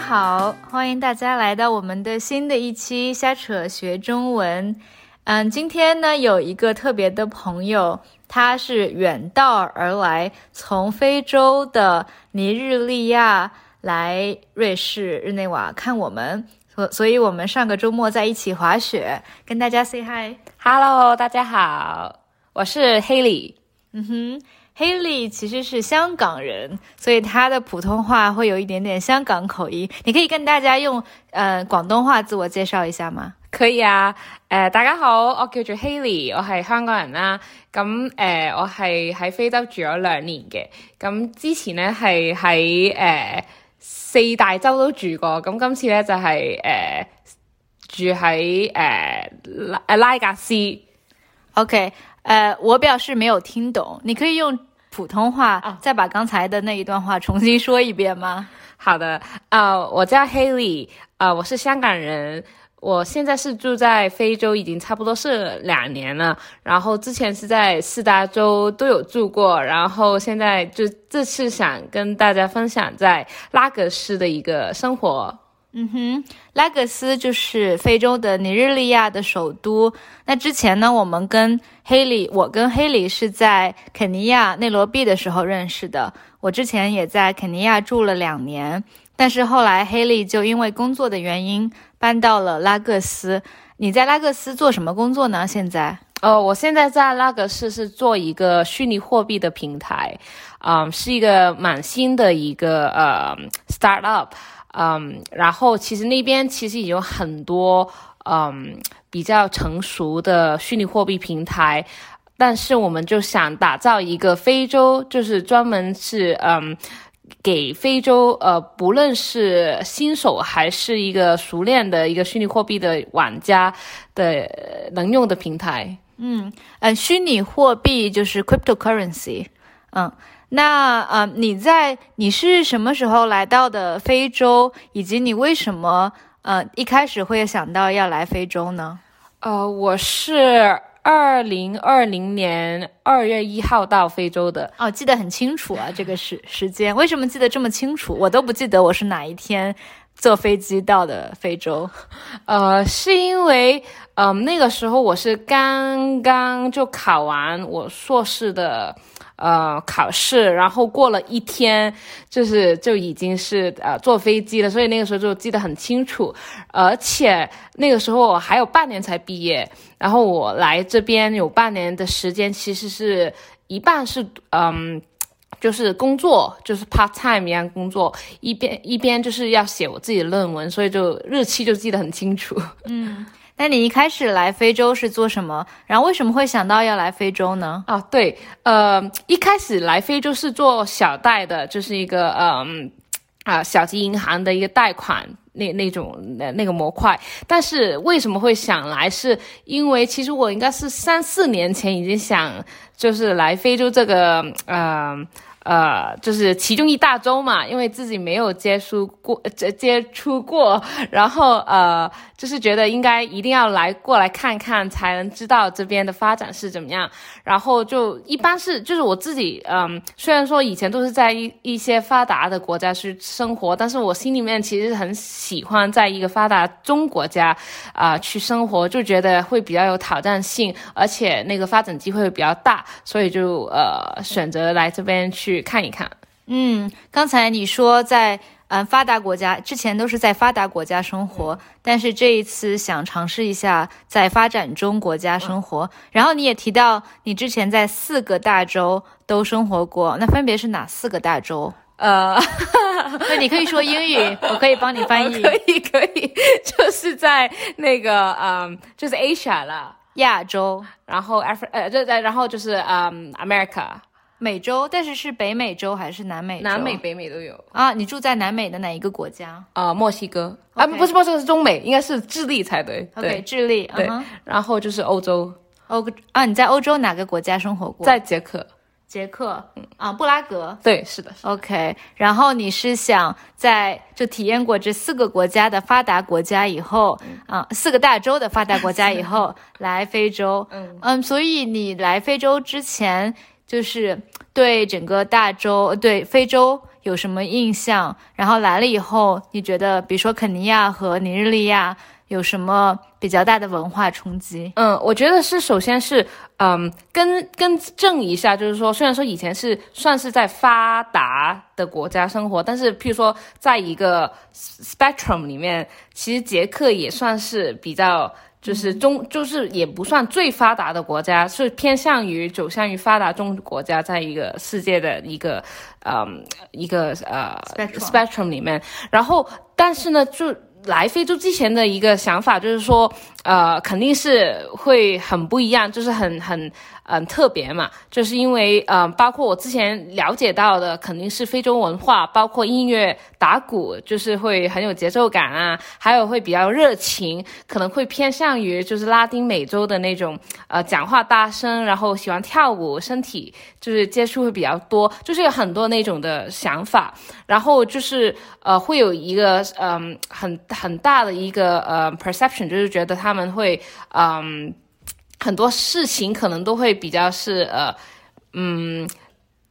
家好，欢迎大家来到我们的新的一期瞎扯学中文。嗯，今天呢有一个特别的朋友，他是远道而来，从非洲的尼日利亚来瑞士日内瓦看我们，所所以我们上个周末在一起滑雪，跟大家 say hi。Hello，大家好，我是 Haley。嗯哼，Haley 其实是香港人，所以他的普通话会有一点点香港口音。你可以跟大家用呃广东话自我介紹一下嗎？可以啊，誒、大家好，我叫做 Haley，我係香港人啦。咁誒、我係喺非洲住咗兩年嘅。咁之前咧係喺誒四大洲都住過。咁今次咧就係、誒、住喺誒、拉誒拉格斯。OK，呃，我表示沒有聽懂，你可以用普通話啊再把刚才的那一段话重新说一遍吗？好的，呃，我叫 Haley，呃，我是香港人，我现在是住在非洲，已经差不多是两年了。然后之前是在四大洲都有住过，然后现在就这次想跟大家分享在拉格斯的一个生活。嗯哼，拉各斯就是非洲的尼日利亚的首都。那之前呢，我们跟黑里，我跟黑里是在肯尼亚内罗毕的时候认识的。我之前也在肯尼亚住了两年，但是后来黑利就因为工作的原因搬到了拉各斯。你在拉各斯做什么工作呢？现在？呃，我现在在拉格斯是做一个虚拟货币的平台，嗯，是一个蛮新的一个呃 startup，嗯，然后其实那边其实已经有很多嗯比较成熟的虚拟货币平台，但是我们就想打造一个非洲，就是专门是嗯。给非洲呃，不论是新手还是一个熟练的一个虚拟货币的玩家的能用的平台。嗯，呃，虚拟货币就是 cryptocurrency。嗯，那呃，你在你是什么时候来到的非洲，以及你为什么呃一开始会想到要来非洲呢？呃，我是二零二零年二月一号到非洲的。哦，记得很清楚啊，这个时时间，为什么记得这么清楚？我都不记得我是哪一天坐飞机到的非洲。呃，是因为嗯、那个时候我是刚刚就考完我硕士的呃考试，然后过了一天，就是就已经是呃坐飞机了，所以那个时候就记得很清楚，而且那个时候我还有半年才毕业，然后我来这边有半年的时间，其实是一半是嗯。就是工作，就是 part time 一样工作，一边一边就是要写我自己的论文，所以就日期就记得很清楚。嗯那你一开始来非洲是做什么？然后为什么会想到要来非洲呢？啊，对，呃，一开始来非洲是做小贷的，就是一个嗯啊小级银行的一个贷款那那种那那个模块。但是为什么会想来？是因为其实我应该是三四年前已经想，就是来非洲这个呃。呃，就是其中一大洲嘛，因为自己没有接触过，接接触过，然后呃，就是觉得应该一定要来过来看看，才能知道这边的发展是怎么样。然后就一般是就是我自己，嗯，虽然说以前都是在一一些发达的国家去生活，但是我心里面其实很喜欢在一个发达中国家啊、去生活，就觉得会比较有挑战性，而且那个发展机会会比较大，所以就呃选择来这边去看一看。嗯，刚才你说在嗯发达国家，之前都是在发达国家生活，但是这一次想尝试一下在发展中国家生活。然后你也提到你之前在四个大洲都生活过，那分别是哪四个大洲？呃，那你可以说英语，我可以帮你翻译。可以可以，就是在那个嗯，就是 Asia 了，亚洲、然后 Af 呃，就在然后就是嗯 America，美洲，但是是北美洲还是南美洲？南美、北美都有。啊，你住在南美的哪一个国家呃，墨西哥啊不是墨西哥是中美，应该是智利才对。？OK，对，智利。对然后就是欧洲，欧啊，你在欧洲哪个国家生活过？在捷克。捷克。啊，布拉格。对，是的，是的 OK，然后你是想在就体验过这四个国家的发达国家以后，啊，四个大洲的发达国家以后，来非洲，嗯嗯，所以你来非洲之前，就是对整个大洲、对非洲有什么印象？然后来了以后，你觉得，比如说肯尼亚和尼日利亚有什么比较大的文化冲击？嗯，我觉得是，首先是，嗯，更更正一下，就是说，虽然说以前是算是在发达的国家生活，但是譬如说，在一个 spectrum 里面，其实捷克也算是比较。就是中，就是也不算最发达的国家，是偏向于走向于发达中国家，在一个世界的一个，嗯，一个呃 spectrum 里面。然后，但是呢，就来非洲之前的一个想法就是说，呃，肯定是会很不一样，就是很很。嗯，特别嘛，就是因为嗯，包括我之前了解到的，肯定是非洲文化，包括音乐打鼓，就是会很有节奏感啊，还有会比较热情，可能会偏向于就是拉丁美洲的那种，呃，讲话大声，然后喜欢跳舞，身体就是接触会比较多，就是有很多那种的想法，然后就是呃，会有一个嗯很很大的一个呃 perception，就是觉得他们会嗯。很多事情可能都会比较是呃，嗯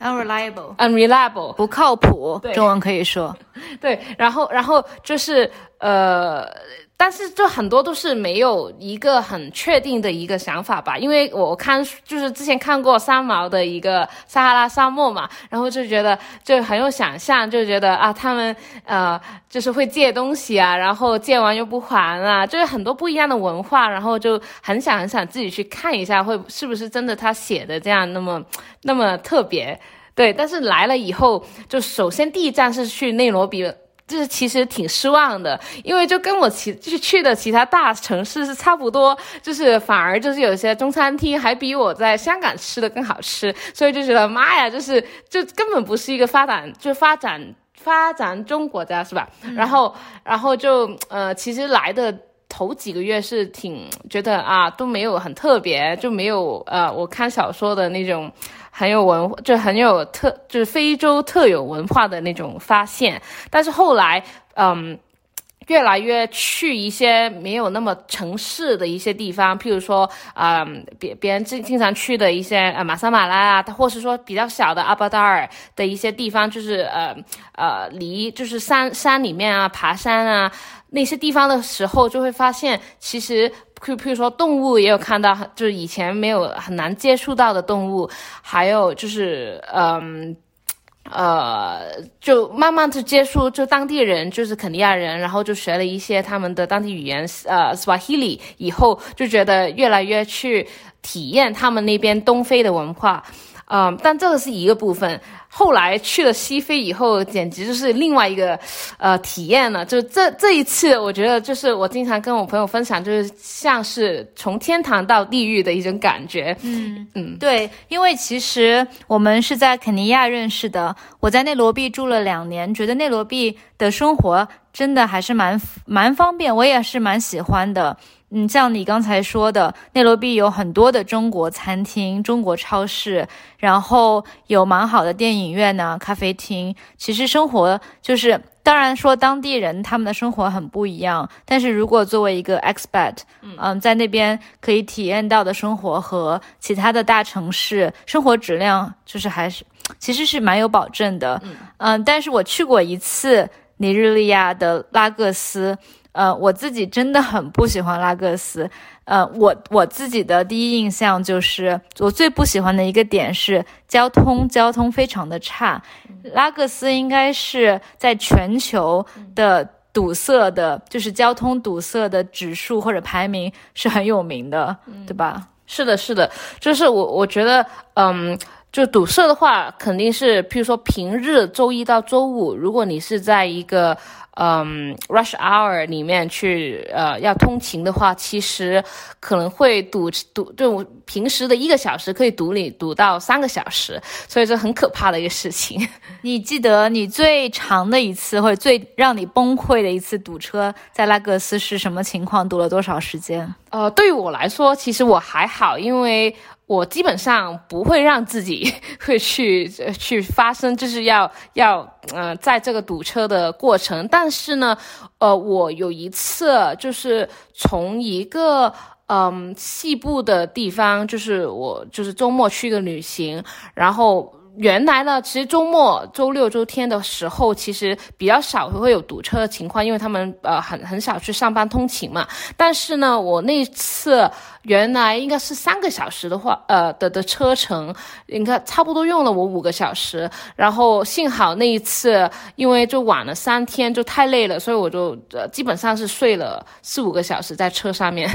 ，unreliable，unreliable，不靠谱，中文可以说，对，然后，然后就是呃。但是就很多都是没有一个很确定的一个想法吧，因为我看就是之前看过三毛的一个撒哈拉沙漠嘛，然后就觉得就很有想象，就觉得啊他们呃就是会借东西啊，然后借完又不还啊，就是很多不一样的文化，然后就很想很想自己去看一下，会是不是真的他写的这样那么那么特别？对，但是来了以后，就首先第一站是去内罗毕。就是其实挺失望的，因为就跟我其就是去的其他大城市是差不多，就是反而就是有些中餐厅还比我在香港吃的更好吃，所以就觉得妈呀，就是就根本不是一个发展就发展发展中国家是吧？然后然后就呃，其实来的头几个月是挺觉得啊都没有很特别，就没有呃我看小说的那种。很有文化，就很有特，就是非洲特有文化的那种发现。但是后来，嗯，越来越去一些没有那么城市的一些地方，譬如说，嗯，别别人经经常去的一些呃马萨马拉啊，或是说比较小的阿巴达尔的一些地方，就是呃呃离就是山山里面啊，爬山啊那些地方的时候，就会发现其实。譬譬如说动物也有看到，就是以前没有很难接触到的动物，还有就是嗯呃，就慢慢的接触，就当地人就是肯尼亚人，然后就学了一些他们的当地语言，呃，Swahili，以后就觉得越来越去体验他们那边东非的文化，嗯，但这个是一个部分。后来去了西非以后，简直就是另外一个，呃，体验了。就这这一次，我觉得就是我经常跟我朋友分享，就是像是从天堂到地狱的一种感觉。嗯嗯，对，因为其实我们是在肯尼亚认识的，我在内罗毕住了两年，觉得内罗毕的生活真的还是蛮蛮方便，我也是蛮喜欢的。嗯，像你刚才说的，内罗毕有很多的中国餐厅、中国超市，然后有蛮好的电影院呢、咖啡厅。其实生活就是，当然说当地人他们的生活很不一样，但是如果作为一个 expat，嗯，在那边可以体验到的生活和其他的大城市生活质量，就是还是其实是蛮有保证的。嗯，但是我去过一次尼日利亚的拉各斯。呃，我自己真的很不喜欢拉各斯。呃，我我自己的第一印象就是，我最不喜欢的一个点是交通，交通非常的差。拉各斯应该是在全球的堵塞的，就是交通堵塞的指数或者排名是很有名的，对吧？是的，是的，就是我我觉得，嗯，就堵塞的话，肯定是，譬如说平日周一到周五，如果你是在一个。嗯，rush hour 里面去，呃，要通勤的话，其实可能会堵堵，就平时的一个小时可以堵你堵到三个小时，所以这很可怕的一个事情。你记得你最长的一次或者最让你崩溃的一次堵车在拉各斯是什么情况？堵了多少时间？呃，对于我来说，其实我还好，因为。我基本上不会让自己 会去去发生，就是要要嗯，在这个堵车的过程。但是呢，呃，我有一次就是从一个嗯西部的地方，就是我就是周末去个旅行，然后原来呢，其实周末、周六、周天的时候，其实比较少会有堵车的情况，因为他们呃很很少去上班通勤嘛。但是呢，我那次原来应该是三个小时的话，呃的的车程，应该差不多用了我五个小时。然后幸好那一次，因为就晚了三天，就太累了，所以我就呃基本上是睡了四五个小时在车上面。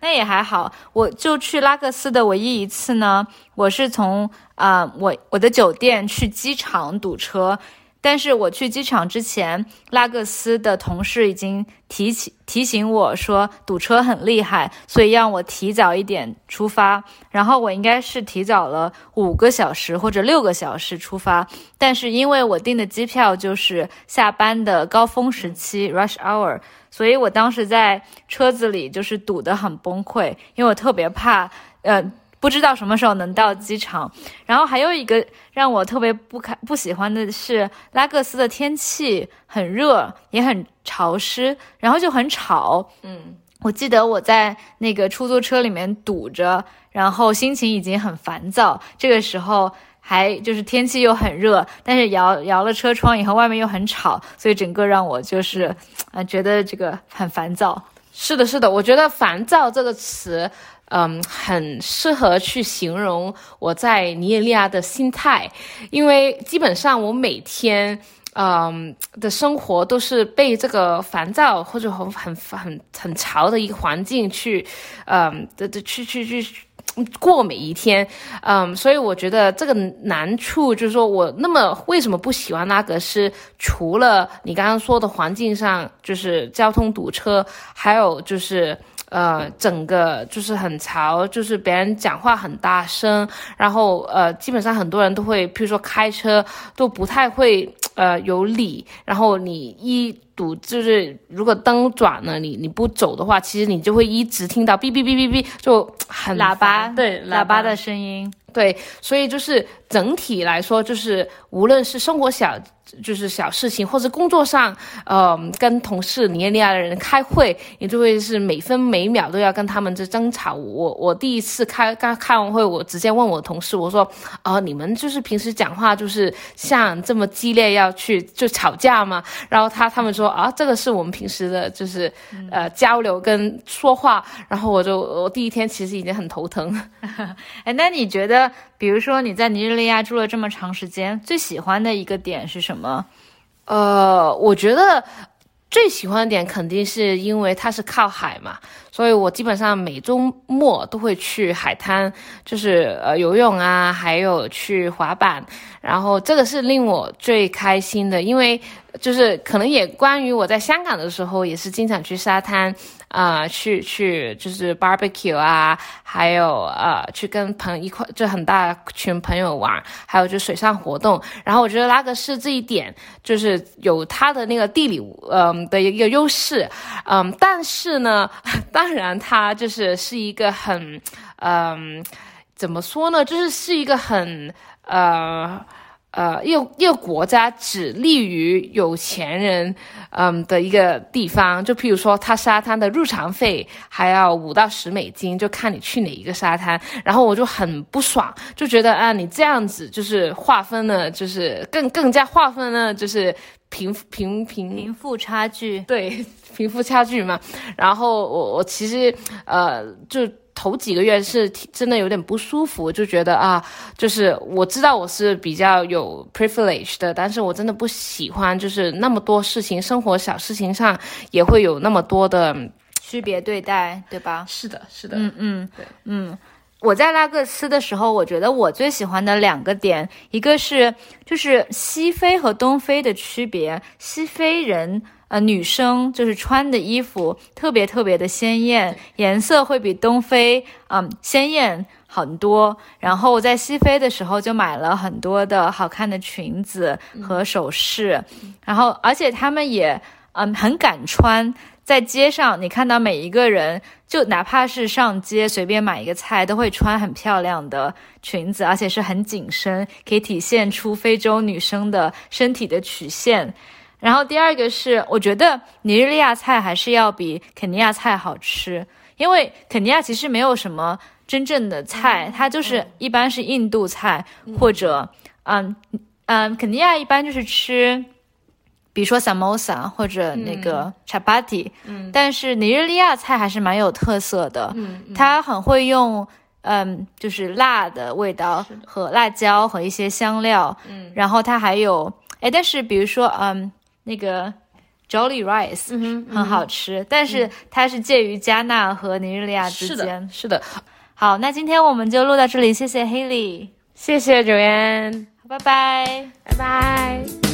那也还好，我就去拉各斯的唯一一次呢，我是从啊我我的酒店去机场堵车，但是我去机场之前，拉各斯的同事已经提起提醒我说堵车很厉害，所以让我提早一点出发，然后我应该是提早了五个小时或者六个小时出发，但是因为我订的机票就是下班的高峰时期 rush hour。所以我当时在车子里就是堵得很崩溃，因为我特别怕，呃，不知道什么时候能到机场。然后还有一个让我特别不开不喜欢的是，拉各斯的天气很热，也很潮湿，然后就很吵。嗯，我记得我在那个出租车里面堵着，然后心情已经很烦躁。这个时候。还就是天气又很热，但是摇摇了车窗以后，外面又很吵，所以整个让我就是，啊，觉得这个很烦躁。是的，是的，我觉得“烦躁”这个词，嗯，很适合去形容我在尼日利亚的心态，因为基本上我每天，嗯，的生活都是被这个烦躁或者很很很很潮的一个环境去，嗯，的的去去去。过每一天，嗯，所以我觉得这个难处就是说我那么为什么不喜欢拉格斯？除了你刚刚说的环境上，就是交通堵车，还有就是呃，整个就是很潮，就是别人讲话很大声，然后呃，基本上很多人都会，譬如说开车都不太会呃有理，然后你一。堵就是如果灯转了，你你不走的话，其实你就会一直听到哔哔哔哔哔，就很喇叭对喇叭的声音，对，所以就是整体来说，就是无论是生活小。就是小事情，或者工作上，呃，跟同事尼日利亚的人开会，你就会是每分每秒都要跟他们在争吵。我我第一次开刚开完会，我直接问我同事，我说，啊，你们就是平时讲话就是像这么激烈，要去就吵架吗？然后他他们说，啊，这个是我们平时的，就是呃交流跟说话。然后我就我第一天其实已经很头疼。哎，那你觉得？比如说你在尼日利亚住了这么长时间，最喜欢的一个点是什么？呃，我觉得最喜欢的点肯定是因为它是靠海嘛，所以我基本上每周末都会去海滩，就是呃游泳啊，还有去滑板，然后这个是令我最开心的，因为就是可能也关于我在香港的时候也是经常去沙滩。啊，去去就是 barbecue 啊，还有呃，去跟朋一块就很大群朋友玩，还有就水上活动。然后我觉得拉格斯这一点就是有它的那个地理嗯的一个优势，嗯，但是呢，当然它就是是一个很嗯怎么说呢，就是是一个很呃。呃，一个一个国家只利于有钱人，嗯的一个地方，就譬如说，它沙滩的入场费还要五到十美金，就看你去哪一个沙滩。然后我就很不爽，就觉得啊，你这样子就是划分了，就是更更加划分了，就是贫贫贫贫富差距，对 贫富差距嘛。然后我我其实呃就。头几个月是真的有点不舒服，就觉得啊，就是我知道我是比较有 privilege 的，但是我真的不喜欢，就是那么多事情，生活小事情上也会有那么多的区别对待，对吧？是的，是的，嗯嗯，对，嗯，我在拉各斯的时候，我觉得我最喜欢的两个点，一个是就是西非和东非的区别，西非人。呃，女生就是穿的衣服特别特别的鲜艳，颜色会比东非嗯鲜艳很多。然后我在西非的时候就买了很多的好看的裙子和首饰，然后而且他们也嗯很敢穿，在街上你看到每一个人，就哪怕是上街随便买一个菜，都会穿很漂亮的裙子，而且是很紧身，可以体现出非洲女生的身体的曲线。然后第二个是，我觉得尼日利亚菜还是要比肯尼亚菜好吃，因为肯尼亚其实没有什么真正的菜，它就是一般是印度菜或者嗯嗯，肯尼亚一般就是吃，比如说 samosa 或者那个 chapati，嗯，但是尼日利亚菜还是蛮有特色的，嗯，它很会用。嗯，就是辣的味道和辣椒和一些香料，嗯，然后它还有，哎，但是比如说，嗯，那个 Jolly Rice，嗯很好吃，但是它是介于加纳和尼日利亚之间，是的。好，那今天我们就录到这里，谢谢 Haley，谢谢九 n 拜拜，拜拜。